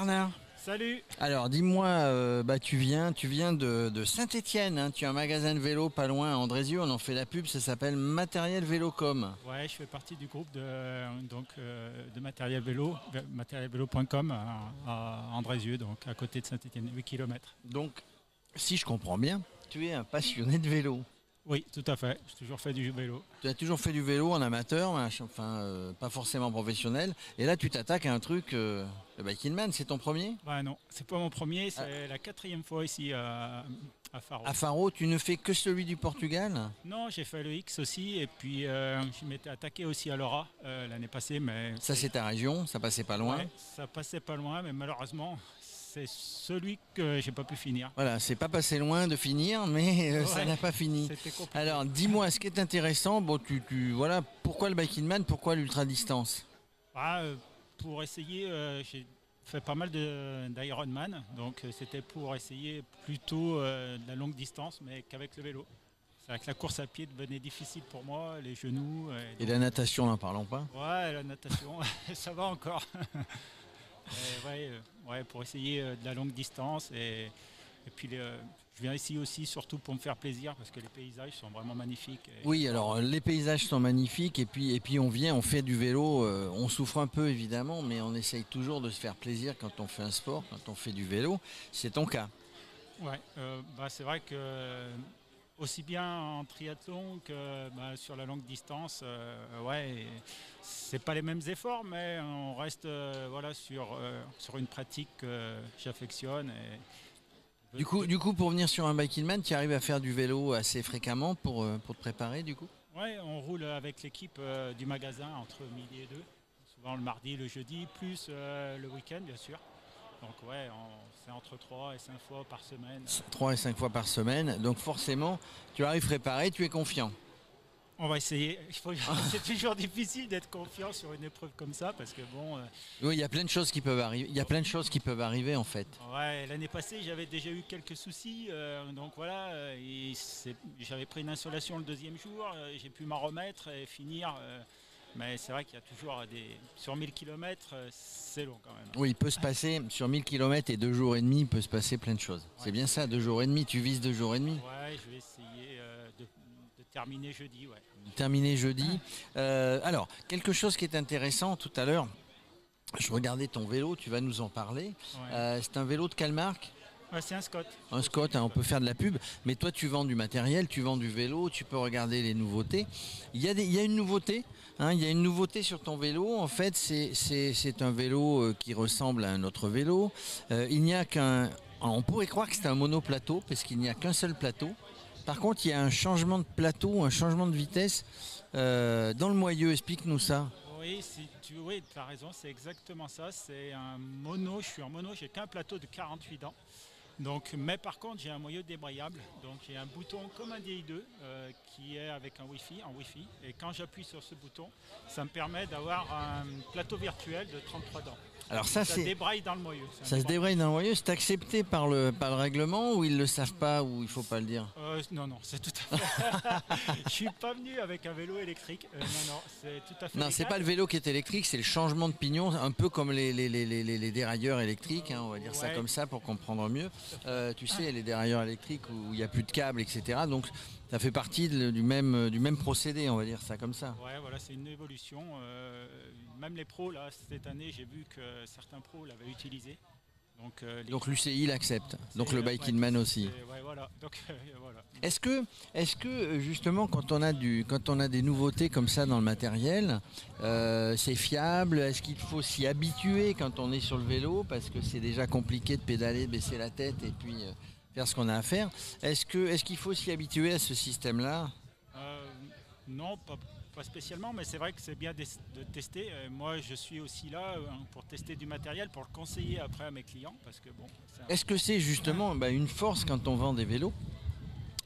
Salut Bernard. Salut. Alors dis-moi, euh, bah tu viens, tu viens de, Saint-Étienne. Tu as un magasin de vélo pas loin à Andrézieux. On en fait la pub. Ça s'appelle Matériel Vélocom. Ouais, je fais partie du groupe de donc euh, de Matériel Vélo, matérielvélo.com à, à Andrézieux, donc à côté de Saint-Étienne, 8 km. Donc, si je comprends bien, tu es un passionné de vélo. Oui, tout à fait. J'ai toujours fait du vélo. Tu as toujours fait du vélo en amateur, enfin euh, pas forcément professionnel. Et là, tu t'attaques à un truc, euh, le Biking Man, c'est ton premier? Bah non, c'est pas mon premier, c'est ah. la quatrième fois ici à, Faro. À Faro, tu ne fais que celui du Portugal? Non, j'ai fait le X aussi, et puis euh, je m'étais attaqué aussi à Laura l'année passée, mais ça c'est ta région, ça passait pas loin. ça passait pas loin, mais malheureusement c'est celui que j'ai pas pu finir. Voilà, c'est pas passé loin de finir, mais euh, ça n'a pas fini. Alors, dis-moi, ce qui est intéressant, bon, tu, voilà, pourquoi le biking man, pourquoi l'ultra distance? Ah, euh, Pour essayer, euh, j'ai fait pas mal d'Ironman, donc c'était pour essayer plutôt de la longue distance, mais qu'avec le vélo. C'est vrai que la course à pied devenait difficile pour moi, les genoux. Et, la natation, n'en parlons pas Ouais, la natation, ça va encore. Euh, ouais, pour essayer euh, de la longue distance. Et, et puis je viens ici aussi surtout pour me faire plaisir parce que les paysages sont vraiment magnifiques. Oui, alors les paysages sont magnifiques et puis, et puis on vient, on fait du vélo, euh, on souffre un peu évidemment, mais on essaye toujours de se faire plaisir quand on fait un sport, quand on fait du vélo. C'est ton cas. Ouais, bah, c'est vrai que aussi bien en triathlon que bah, sur la longue distance. Euh, ouais, c'est pas les mêmes efforts, mais on reste euh, voilà sur euh, sur une pratique que j'affectionne. Du coup, du coup, pour venir sur un biking man, tu arrives à faire du vélo assez fréquemment pour, pour te préparer, du coup? Ouais, on roule avec l'équipe du magasin entre midi et deux, souvent le mardi, le jeudi, plus le week-end, bien sûr. Donc ouais, c'est entre 3 et 5 fois par semaine. 3 et 5 fois par semaine. Donc forcément, tu arrives préparé, tu es confiant. On va essayer. C'est toujours difficile d'être confiant sur une épreuve comme ça parce que bon. Euh, oui, il y a plein de choses qui peuvent arriver. Il y a plein de choses qui peuvent arriver en fait. Ouais, l'année passée j'avais déjà eu quelques soucis, euh, donc voilà, euh, j'avais pris une insolation le deuxième jour, j'ai pu m'en remettre et finir. Mais c'est vrai qu'il y a toujours des. Sur 1000 km, euh, c'est long quand même. Oui, il peut se passer, sur 1000 km et deux jours et demi, il peut se passer plein de choses. c'est bien ça, deux jours et demi, tu vises deux jours et demi Ouais, je vais essayer euh, de, terminer jeudi, ouais. Terminer jeudi. Euh, alors, quelque chose qui est intéressant tout à l'heure, je regardais ton vélo, tu vas nous en parler. c'est un vélo de quelle marque c'est un Scott. Un Scott, hein, on peut faire de la pub, mais toi tu vends du matériel, tu vends du vélo, tu peux regarder les nouveautés. Il y a, il y a une nouveauté, hein, il y a une nouveauté sur ton vélo. En fait, c'est un vélo euh, qui ressemble à un autre vélo. Euh, il n'y a qu'un, on pourrait croire que c'est un monoplateau parce qu'il n'y a qu'un seul plateau. Par contre, il y a un changement de plateau, un changement de vitesse euh, dans le moyeu. Explique-nous ça. Oui, si tu oui, as raison, c'est exactement ça. C'est un mono, je suis en mono, j'ai qu'un plateau de 48 ans. Donc, mais par contre, j'ai un moyeu débrayable. Donc, j'ai un bouton comme un DI2 euh, qui est avec un Wi-Fi, en Wi-Fi. Et quand j'appuie sur ce bouton, ça me permet d'avoir un plateau virtuel de 33 dents. Alors ça, ça se débraille dans le moyeu. Ça se débraille dans le moyeu. C'est accepté par le, par le règlement ou ils le savent pas ou il faut pas le dire? Euh, Non, non, c'est tout à fait. Je suis pas venu avec un vélo électrique. Euh, non, non, c'est tout à fait. Non, c'est pas le vélo qui est électrique, c'est le changement de pignon, un peu comme les, les, les, les dérailleurs électriques, hein, on va dire ça comme ça pour comprendre mieux. Euh, tu sais, les dérailleurs électriques où il n'y a plus de câbles, etc. Donc ça fait partie du, même, procédé, on va dire ça comme ça. Ouais, voilà, c'est une évolution. Euh, même les pros, là, cette année, j'ai vu que certains pros l'avaient utilisé. Donc, euh, l'UCI l'accepte. Donc le Bike Man aussi. Ouais, voilà. Est-ce que, est que justement quand on a du, quand on a des nouveautés comme ça dans le matériel, euh, c'est fiable? Est-ce qu'il faut s'y habituer quand on est sur le vélo parce que c'est déjà compliqué de pédaler, de baisser la tête et puis faire ce qu'on a à faire? Est-ce qu'il faut s'y habituer à ce système-là? Euh, Non, pas, spécialement, mais c'est vrai que c'est bien de, tester. Euh, moi, je suis aussi là euh, pour tester du matériel, pour le conseiller après à mes clients, parce que bon. Est-ce que c'est justement bah, une force quand on vend des vélos?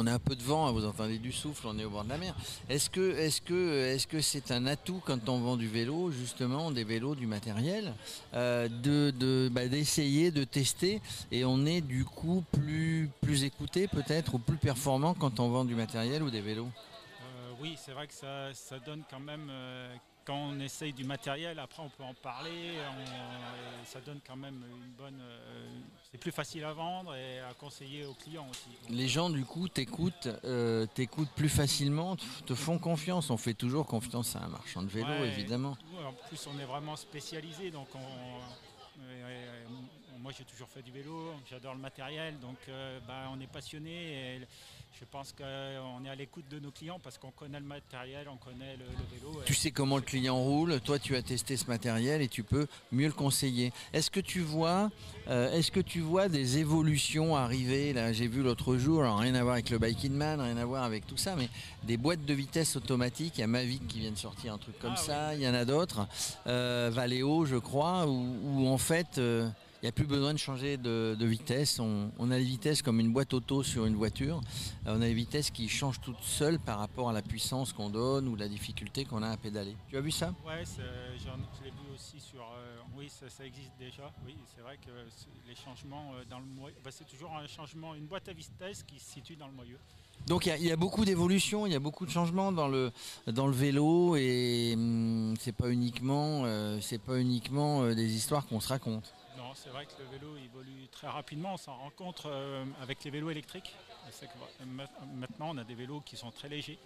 On a un peu de vent, hein, vous entendez du souffle, on est au bord de la mer. Est-ce que est-ce que est-ce que c'est un atout quand on vend du vélo, justement, des vélos, du matériel, euh, de, bah, d'essayer de tester et on est du coup plus plus écouté peut-être ou plus performant quand on vend du matériel ou des vélos? Oui, c'est vrai que ça, donne quand même euh, quand on essaye du matériel, après on peut en parler, ça donne quand même une bonne. Euh, c'est plus facile à vendre et à conseiller aux clients aussi. Les gens du coup t'écoutent, euh, t'écoutent plus facilement, te font confiance. On fait toujours confiance à un marchand de vélo, évidemment. en plus, on est vraiment spécialisé, donc moi j'ai toujours fait du vélo, j'adore le matériel, donc bah, on est passionné. Je pense qu'on est à l'écoute de nos clients parce qu'on connaît le matériel, on connaît le, vélo. Tu sais comment le client roule, toi tu as testé ce matériel et tu peux mieux le conseiller. Est-ce que tu vois, euh, est-ce que tu vois des évolutions arriver Là, j'ai vu l'autre jour, rien à voir avec le Biking Man, rien à voir avec tout ça, mais des boîtes de vitesse automatiques. Il y a Mavic qui vient de sortir un truc comme ah ça. Il y en a d'autres, euh, Valeo, je crois, où, en fait. Il n'y a plus besoin de changer de, vitesse. On, a les vitesses comme une boîte auto sur une voiture. Euh, on a les vitesses qui changent toutes seules par rapport à la puissance qu'on donne ou la difficulté qu'on a à pédaler. Tu as vu ça? Oui, je l'ai vu aussi sur. Euh, oui, ça, existe déjà. Oui, c'est vrai que les changements euh, dans le bah, c'est toujours un changement, une boîte à vitesse qui se situe dans le moyeu. Donc il y, a beaucoup d'évolutions, il y a beaucoup de changements dans le, dans le vélo et hum, c'est pas uniquement, pas uniquement des histoires qu'on se raconte c'est vrai que le vélo évolue très rapidement. On s'en rencontre euh, avec les vélos électriques. maintenant, on a des vélos qui sont très légers.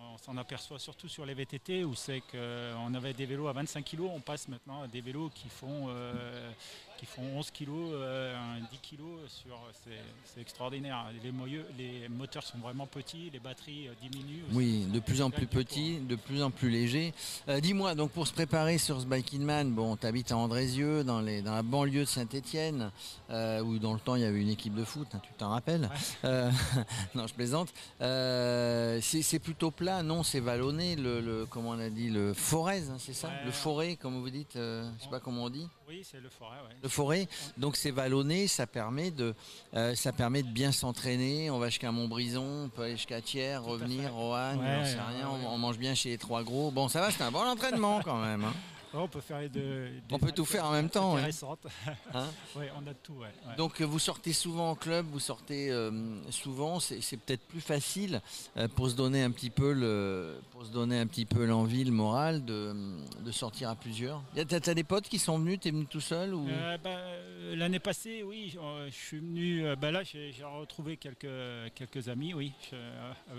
On s'en aperçoit surtout sur les VTT où c'est qu'on avait des vélos à 25 kg, on passe maintenant à des vélos qui font euh, qui font 11 kg, 10 kg sur. C'est extraordinaire. Les, les moteurs sont vraiment petits, les batteries euh, diminuent. Oui, de plus en plus petits, de plus en plus légers. Euh, dis-moi, donc pour se préparer sur ce Biking Man, bon, tu habites à Andrézieux, dans, les, dans la banlieue de Saint-Etienne, euh, où dans le temps il y avait une équipe de foot, hein, tu t'en rappelles Non, je plaisante. c'est plutôt plat, non? C'est vallonné, le, comment on a dit, le forez, hein, c'est ça? Le forêt, comme vous dites, je sais pas comment on dit. Oui, c'est le forêt. Le forêt, donc c'est vallonné, ça permet de, euh, ça permet de bien s'entraîner. On va jusqu'à Montbrison, on peut aller jusqu'à Thiers, revenir, Roanne, on sait rien. On, mange bien chez les trois gros. Bon, ça va, c'est un bon entraînement quand même. Hein on peut faire On peut tout faire en même temps. Hein on a tout. Donc vous sortez souvent en club, vous sortez euh, souvent. C'est peut-être plus facile euh, pour se donner un petit peu le, pour se donner un petit peu l'envie, le moral de, sortir à plusieurs. T'as as des potes qui sont venus, t'es venu tout seul ou? Euh, bah, L'année passée, oui, je suis venu. Bah là, j'ai retrouvé quelques quelques amis, oui.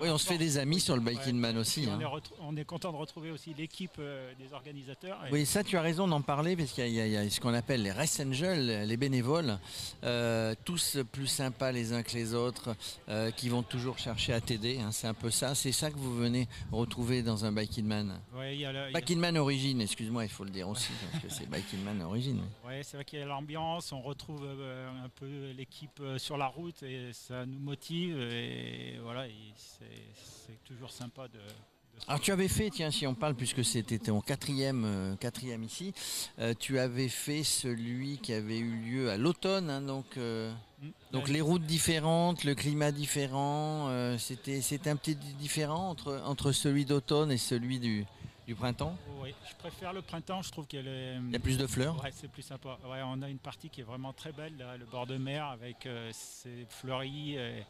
oui, on se fait des amis sur le Biking Man aussi. Hein. On, est content de retrouver aussi l'équipe des organisateurs. Oui, ça, tu as raison d'en parler, parce qu'il y, a ce qu'on appelle les Rest Angels, les bénévoles, euh, tous plus sympas les uns que les autres, euh, qui vont toujours chercher à t'aider. Hein, c'est un peu ça. C'est ça que vous venez retrouver dans un Biking Man. Man origine, excuse-moi, il faut le dire aussi, parce que c'est Biking Man origine. Oui, c'est vrai qu'il y a l'ambiance, on retrouve euh, un peu l'équipe sur la route et ça nous motive. Et voilà, c'est toujours sympa de alors tu avais fait, tiens, si on parle, puisque c'était ton quatrième, euh, quatrième ici, euh, tu avais fait celui qui avait eu lieu à l'automne, hein, donc, euh, mm. donc les routes différentes, le climat différent, c'était, c'était un petit différent entre, entre celui d'automne et celui du, du printemps? Oui, je préfère le printemps, je trouve qu'il y a plus de fleurs Ouais, c'est plus sympa. Ouais, on a une partie qui est vraiment très belle, le bord de mer avec ses fleuries. Et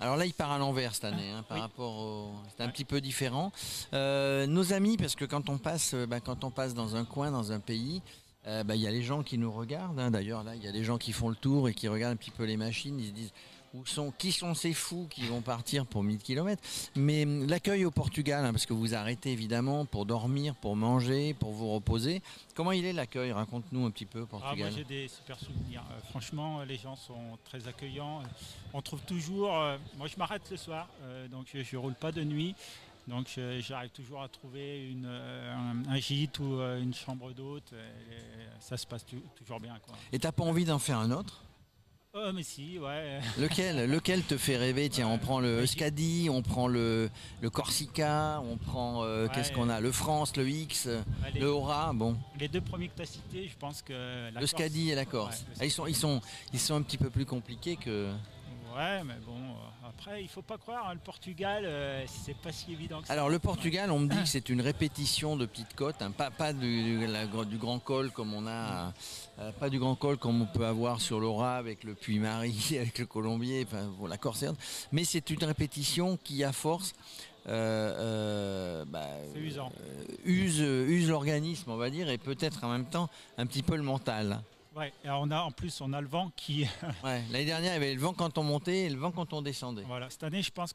alors là, il part à l'envers cette année, hein, par rapport au. C'est un petit peu différent. Euh, nos amis, parce que quand on passe, euh, bah, quand on passe dans un coin, dans un pays, euh, bah, il y a les gens qui nous regardent. Hein. D'ailleurs, là, il y a des gens qui font le tour et qui regardent un petit peu les machines. Ils se disent sont, qui sont ces fous qui vont partir pour 1000 km Mais hum, l'accueil au Portugal, hein, parce que vous arrêtez évidemment pour dormir, pour manger, pour vous reposer. Comment il est l'accueil? Raconte-nous un petit peu Portugal. Ah, moi j'ai des super souvenirs. Euh, franchement, les gens sont très accueillants. On trouve toujours. Euh, moi je m'arrête le soir, euh, donc je, ne roule pas de nuit. Donc j'arrive toujours à trouver une, un, gîte ou une chambre d'hôte. Ça se passe toujours bien. Quoi. Et t'as pas envie d'en faire un autre? Mais si, ouais. Lequel, lequel te fait rêver Tiens, on prend le Euskadi, on prend le, le Corsica, on prend euh, qu'est-ce qu'on a Le France, le X, le Aura, bon. Les deux premiers que tu as cités, je pense que la le Scadi et la Corse. Ah, ils sont ils sont ils sont un petit peu plus compliqués que Ouais, mais bon, euh, après, il faut pas croire, hein, le Portugal, euh, c'est pas si évident que ça. Alors, le Portugal, on me dit que c'est une répétition de petites côtes, hein, pas, pas du, grand col comme on a, euh, pas du grand col comme on peut avoir sur l'Aura avec le Puy-Marie, avec le Colombier, enfin, bon, la Corsaire, mais c'est une répétition qui, à force, bah, usant. use, use l'organisme, on va dire, et peut-être en même temps un petit peu le mental. Ouais, et on a en plus on a le vent qui. ouais, l'année dernière il y avait le vent quand on montait et le vent quand on descendait. Voilà, cette année je pense.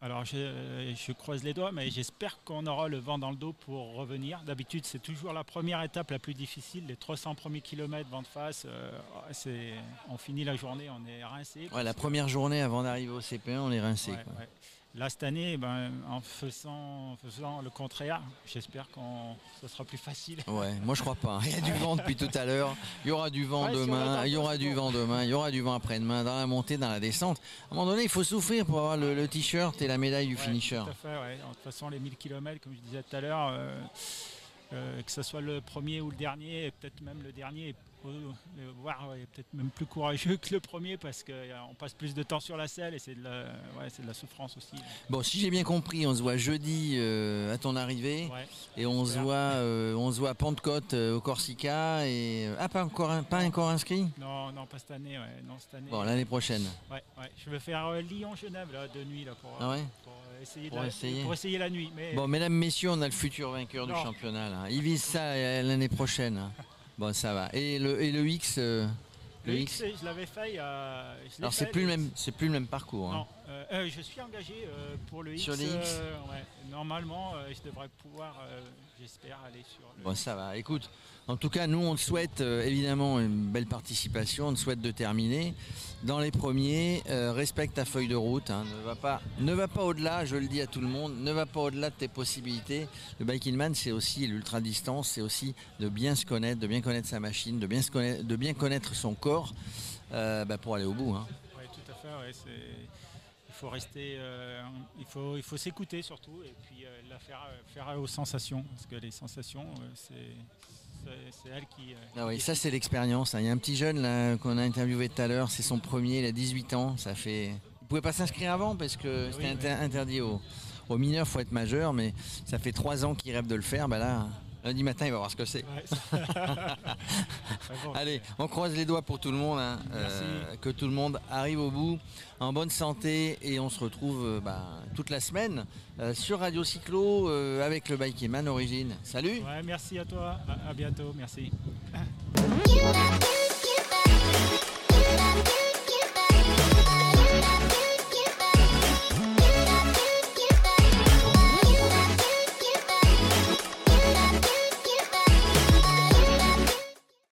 Alors je, je croise les doigts, mais j'espère qu'on aura le vent dans le dos pour revenir. D'habitude c'est toujours la première étape la plus difficile, les 300 premiers kilomètres vent de face. Euh, c'est, on finit la journée, on est rincé. Ouais, la première journée avant d'arriver au CP1, on est rincé. Ouais, quoi. ouais. Là, cette année, ben, en, faisant, en faisant le contraire, j'espère que ce sera plus facile. Ouais, moi je crois pas. Il y a du vent depuis tout à l'heure. Il y aura du vent Ouais, demain. Il y aura du vent demain. Il y aura du vent après-demain. Dans la montée, dans la descente. À un moment donné, il faut souffrir pour avoir le, le t-shirt et la médaille du Ouais, finisher. Tout à fait, ouais. De toute façon, les 1000 km, comme je disais tout à l'heure, euh, euh, que ce soit le premier ou le dernier, et peut-être même le dernier, voire ouais, peut-être même plus courageux que le premier parce qu'on passe plus de temps sur la selle et c'est de, la- ouais, c'est de la souffrance aussi. Bon, si j'ai bien compris, on se voit jeudi euh, à ton arrivée Ouais. et on se voit, euh, on se voit à Pentecôte euh, au Corsica et euh, ah pas encore, un- pas encore inscrit? Non, non, pas cette année. Non, cette année. Bon, l'année prochaine. Ouais. Je vais faire euh, Lyon-Genève là, de nuit là, pour, Ah pour, euh, essayer, Pour la- essayer. pour essayer la nuit. Mais Bon, mesdames, messieurs, on a le futur vainqueur du championnat. Là. Il vise ça euh, l'année prochaine. Bon, ça va. Et le, et le X, euh, le X, je l'avais fait je l'ai Alors c'est plus le même, plus le même parcours. hein. Euh, euh, je suis engagé euh, pour le X. Sur les X ouais. Normalement, je devrais pouvoir, j'espère, aller sur le. Bon, ça va. Écoute, en tout cas, nous, on te souhaite évidemment une belle participation. On te souhaite de terminer dans les premiers. Respecte ta feuille de route. hein. Ne va pas, ne va pas au-delà. Je le dis à tout le monde. Ne va pas au-delà de tes possibilités. Le biking man, c'est aussi l'ultra distance. C'est aussi de bien se connaître, de bien connaître sa machine, de bien se connaître, de bien connaître son corps bah, pour aller au bout. hein. Ouais, tout à fait. ouais, c'est- faut rester, euh, il faut, il faut s'écouter surtout et puis euh, la faire, euh, faire aux sensations parce que les sensations, c'est, c'est, elles qui. Ah oui, ça c'est l'expérience. hein. Il y a un petit jeune là qu'on a interviewé tout à l'heure, c'est son premier, il a 18 ans. Ça fait. Il pouvait pas s'inscrire avant parce que Oui, c'était oui. interdit aux, aux mineurs, faut être majeur, mais ça fait trois ans qu'il rêve de le faire. Bah là, lundi matin, il va voir ce que c'est. Ouais, Allez, on croise les doigts pour tout le monde, hein, Merci. euh, que tout le monde arrive au bout en bonne santé et on se retrouve euh, bah, toute la semaine euh, sur Radio Cyclo euh, avec le Bikeman Origine. Salut ouais, merci à toi. À, à bientôt. Merci.